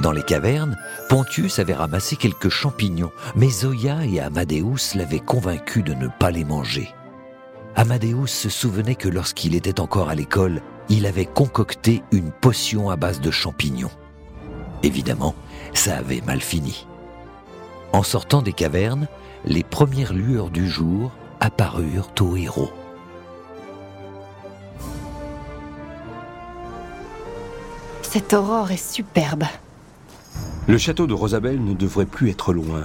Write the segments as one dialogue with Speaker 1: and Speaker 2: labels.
Speaker 1: Dans les cavernes, Pontius avait ramassé quelques champignons, mais Zoya et Amadeus l'avaient convaincu de ne pas les manger. Amadeus se souvenait que lorsqu'il était encore à l'école, il avait concocté une potion à base de champignons. Évidemment, ça avait mal fini. En sortant des cavernes, les premières lueurs du jour apparurent au héros.
Speaker 2: Cette aurore est superbe.
Speaker 3: Le château de Rosabelle ne devrait plus être loin.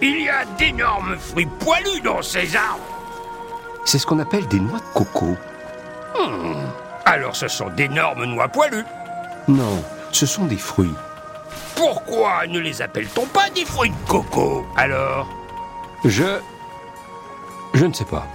Speaker 4: Il y a d'énormes fruits poilus dans ces arbres.
Speaker 3: C'est ce qu'on appelle des noix de coco.
Speaker 4: Alors ce sont d'énormes noix poilues.
Speaker 3: Non, ce sont des fruits.
Speaker 4: Pourquoi ne les appelle-t-on pas des fruits de coco? Alors?
Speaker 3: Je... Je ne sais pas.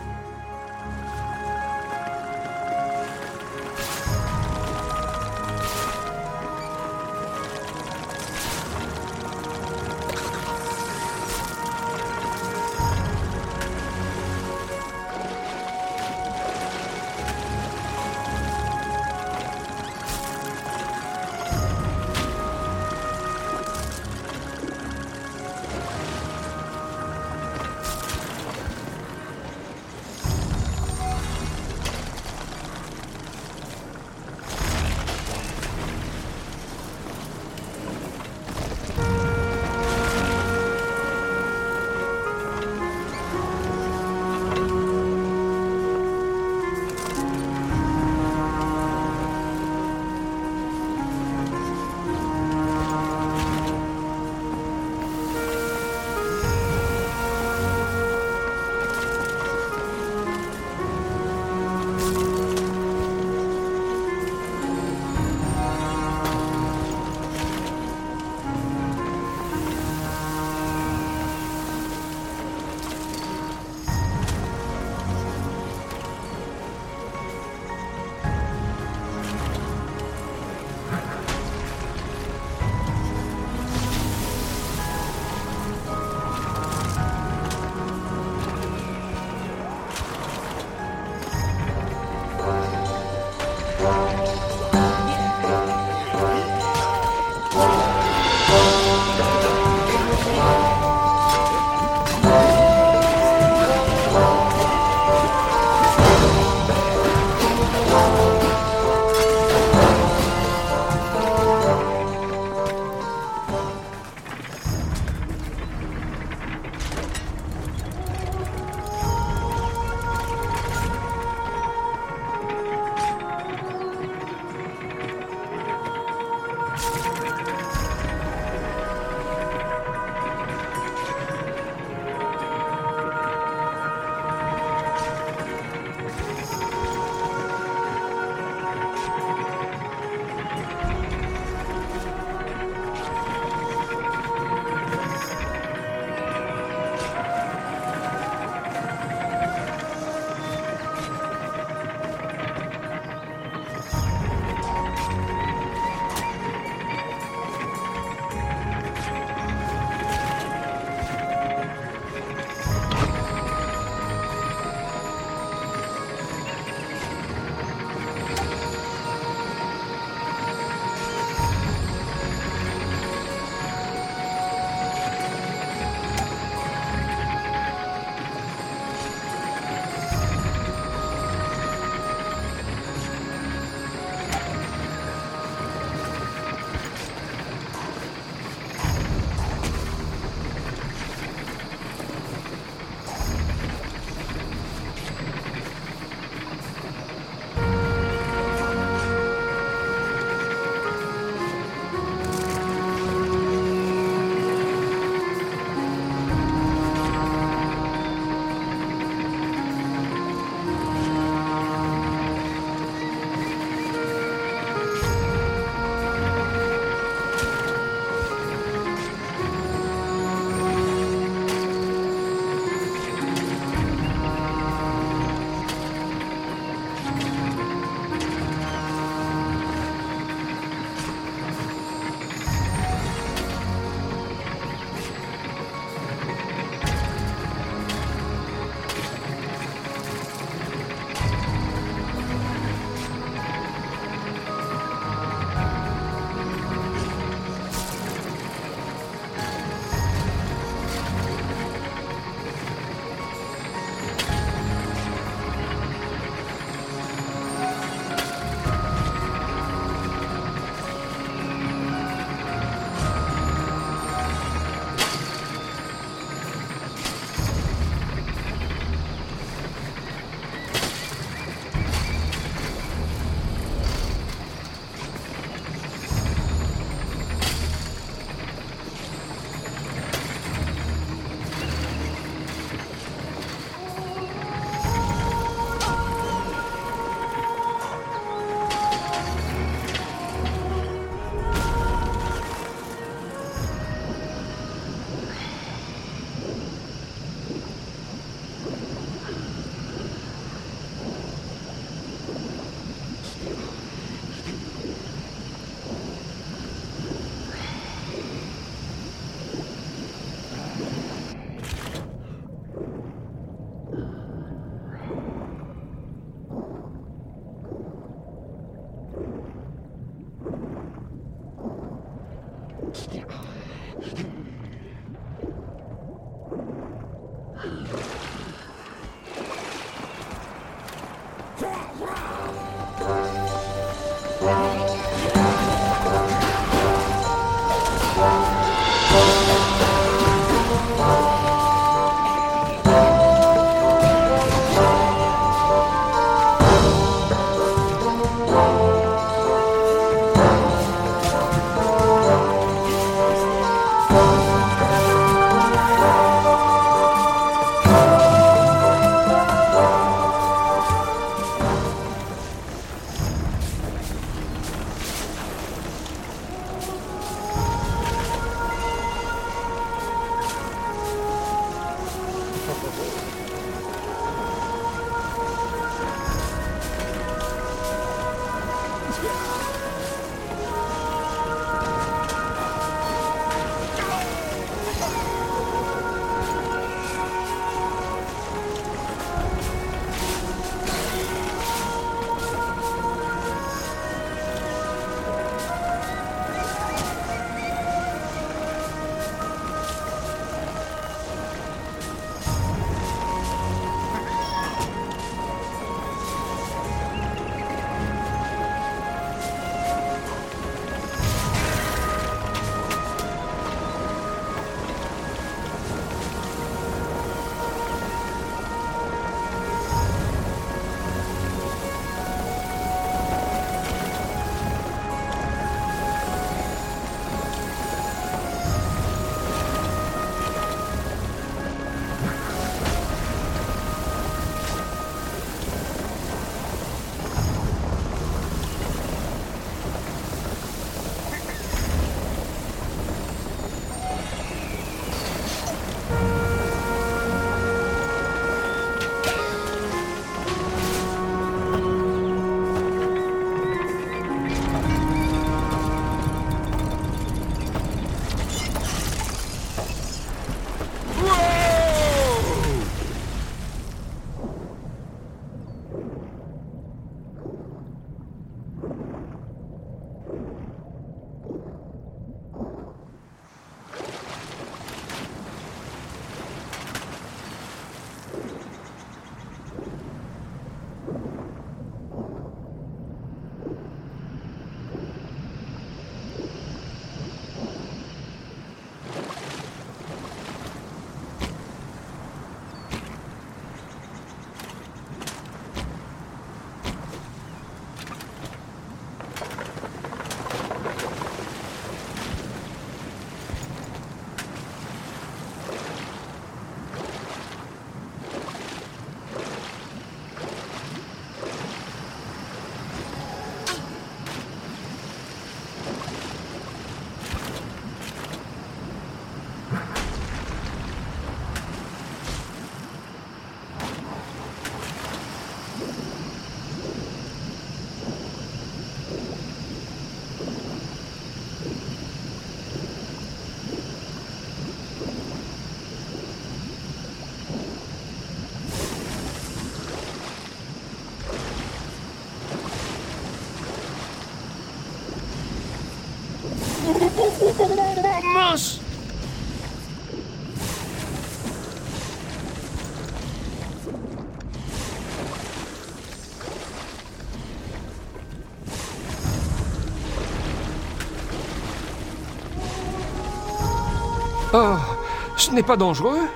Speaker 3: Ce n'est pas dangereux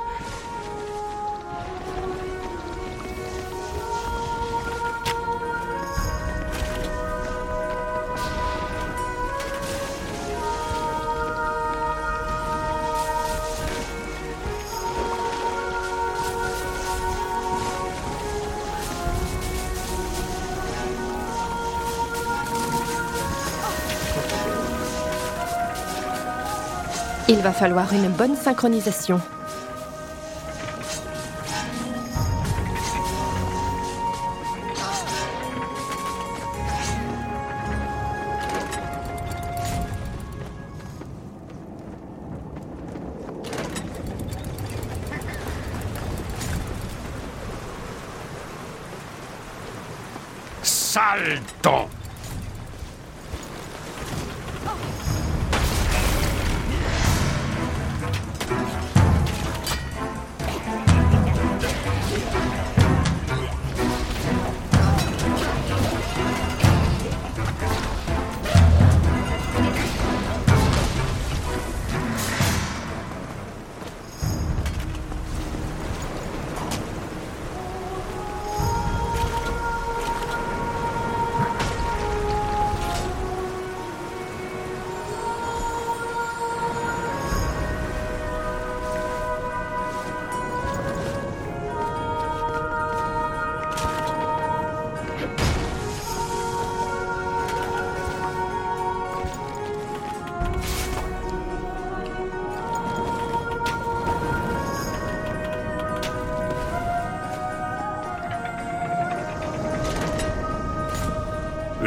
Speaker 2: Il va falloir une bonne synchronisation.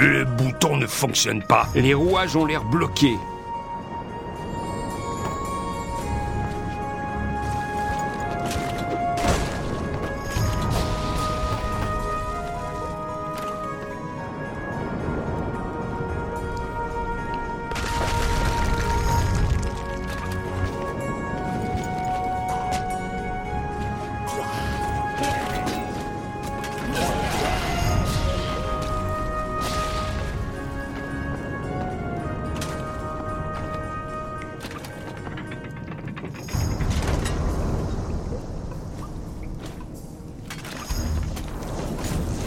Speaker 4: Le bouton ne fonctionne pas.
Speaker 3: Les rouages ont l'air bloqués.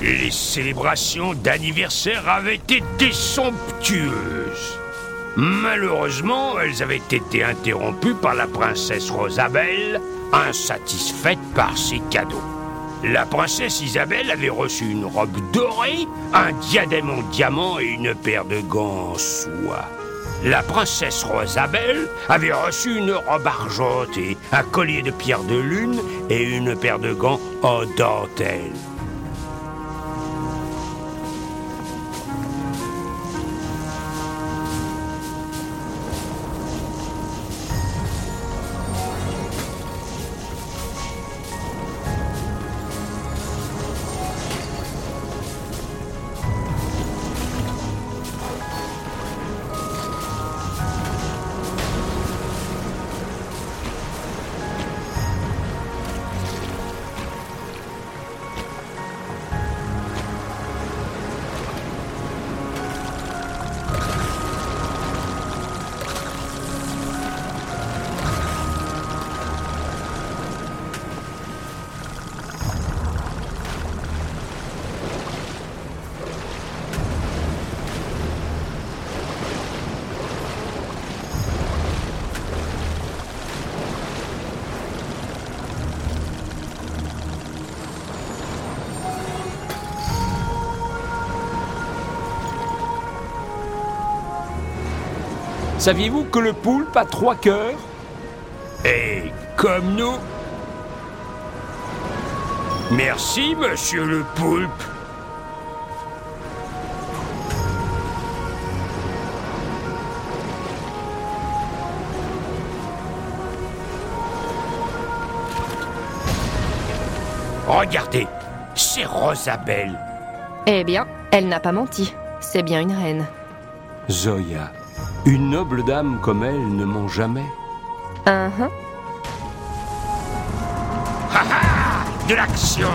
Speaker 4: Les célébrations d'anniversaire avaient été somptueuses. Malheureusement, elles avaient été interrompues par la princesse Rosabelle, insatisfaite par ses cadeaux. La princesse Isabelle avait reçu une robe dorée, un diadème en diamant et une paire de gants en soie. La princesse Rosabelle avait reçu une robe argentée, un collier de pierre de lune et une paire de gants en dentelle.
Speaker 3: Saviez-vous que le poulpe a trois cœurs?
Speaker 4: Et comme nous. Merci, monsieur le poulpe. Regardez, c'est Rosabelle.
Speaker 2: Eh bien, elle n'a pas menti. C'est bien une reine.
Speaker 3: Zoya, une noble dame comme elle ne ment jamais.
Speaker 2: Hein, hein.
Speaker 4: Ha ha De l'action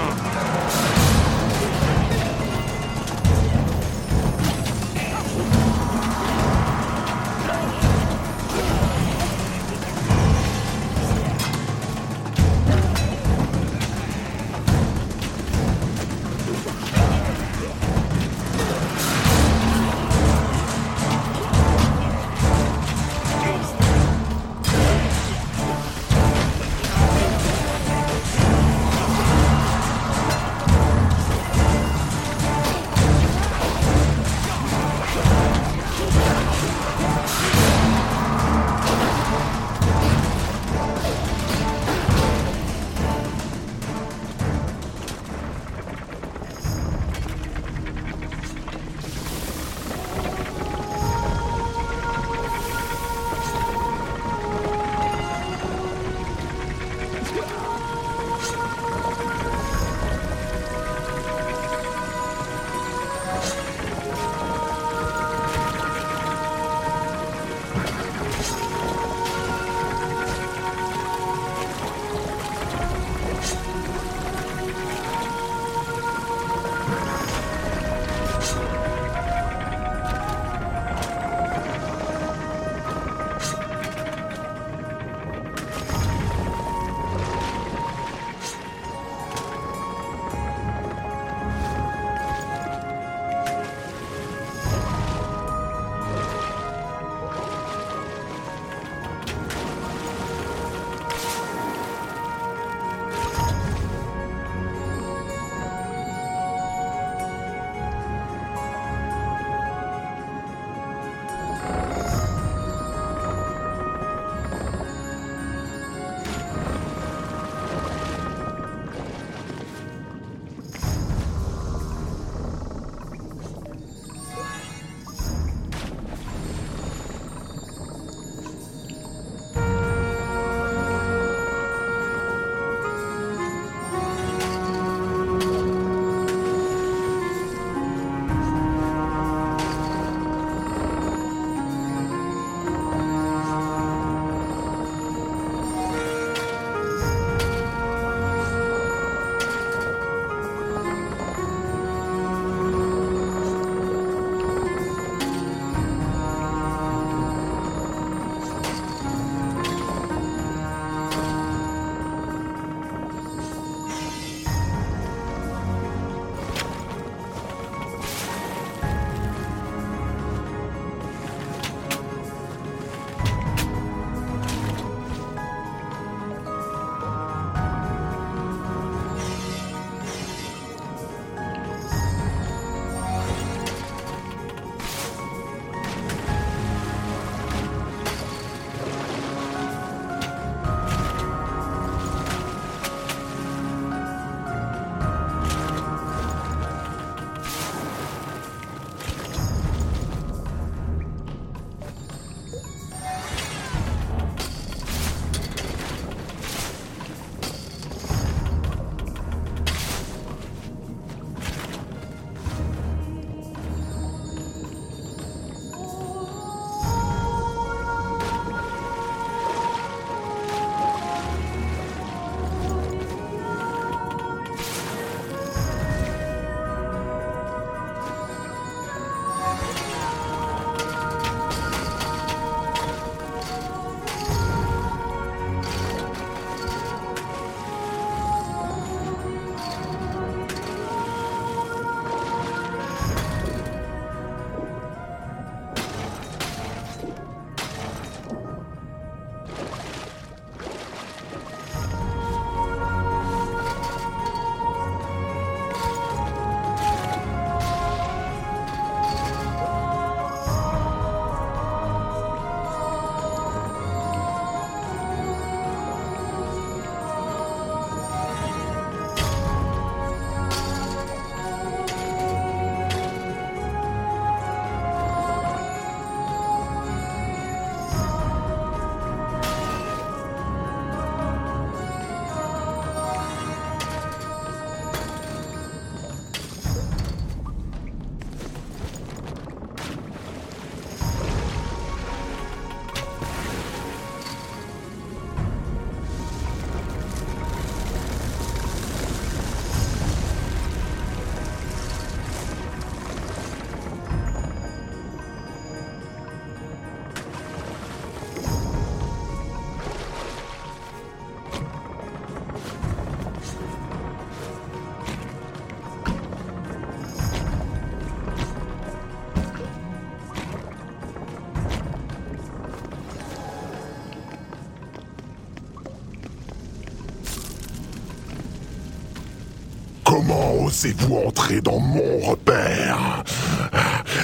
Speaker 5: Comment osez-vous entrer dans mon repère?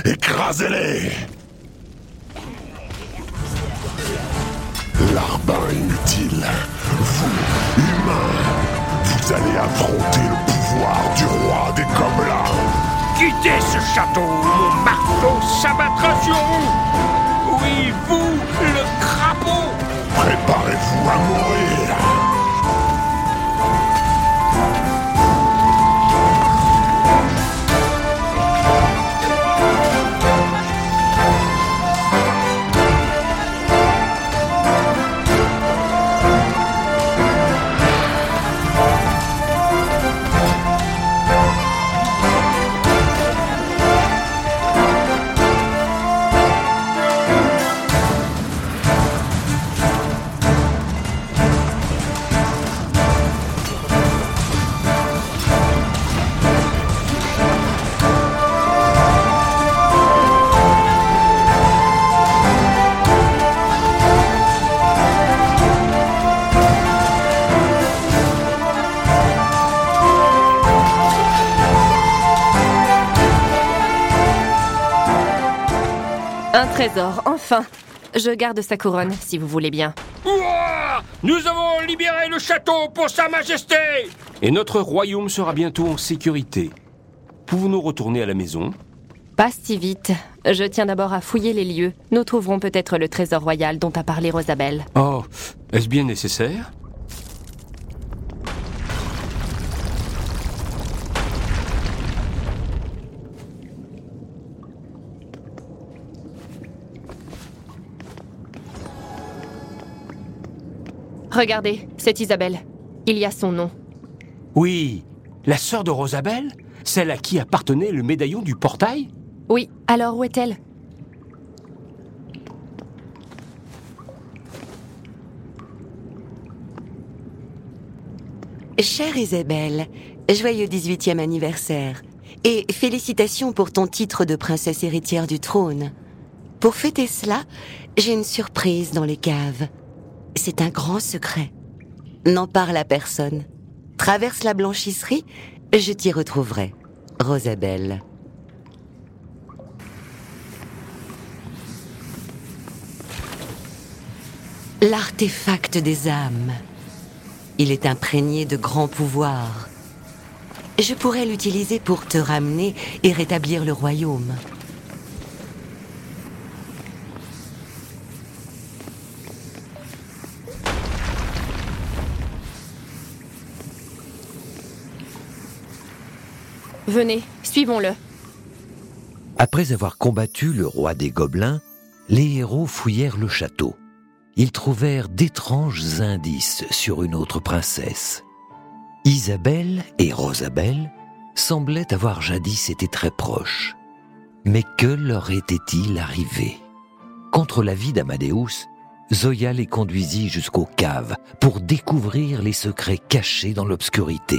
Speaker 5: Écrasez-les! Larbin inutile, vous, humains, vous allez affronter le pouvoir du roi des gobelins.
Speaker 4: Quittez ce château, mon marteau s'abattra sur vous. Oui, vous, le crapaud.
Speaker 5: Préparez-vous à mourir
Speaker 2: trésor, enfin Je garde sa couronne, si vous voulez bien.
Speaker 4: Ouah Nous avons libéré le château pour Sa Majesté
Speaker 3: Et notre royaume sera bientôt en sécurité. Pouvons-nous retourner à la maison?
Speaker 2: Pas si vite. Je tiens d'abord à fouiller les lieux. Nous trouverons peut-être le trésor royal dont a parlé Rosabelle.
Speaker 3: Oh, est-ce bien nécessaire?
Speaker 2: Regardez, c'est Isabelle. Il y a son nom.
Speaker 3: Oui, la sœur de Rosabelle Celle à qui appartenait le médaillon du portail?
Speaker 2: Oui, alors où est-elle?
Speaker 6: Chère Isabelle, joyeux 18e anniversaire et félicitations pour ton titre de princesse héritière du trône. Pour fêter cela, j'ai une surprise dans les caves. C'est un grand secret. N'en parle à personne. Traverse la blanchisserie, je t'y retrouverai. Rosabelle. L'artefact des âmes. Il est imprégné de grands pouvoirs. Je pourrais l'utiliser pour te ramener et rétablir le royaume.
Speaker 2: Venez, suivons-le.
Speaker 1: Après avoir combattu le roi des gobelins, les héros fouillèrent le château. Ils trouvèrent d'étranges indices sur une autre princesse. Isabelle et Rosabelle semblaient avoir jadis été très proches. Mais que leur était-il arrivé? Contre l'avis d'Amadeus, Zoya les conduisit jusqu'aux caves pour découvrir les secrets cachés dans l'obscurité.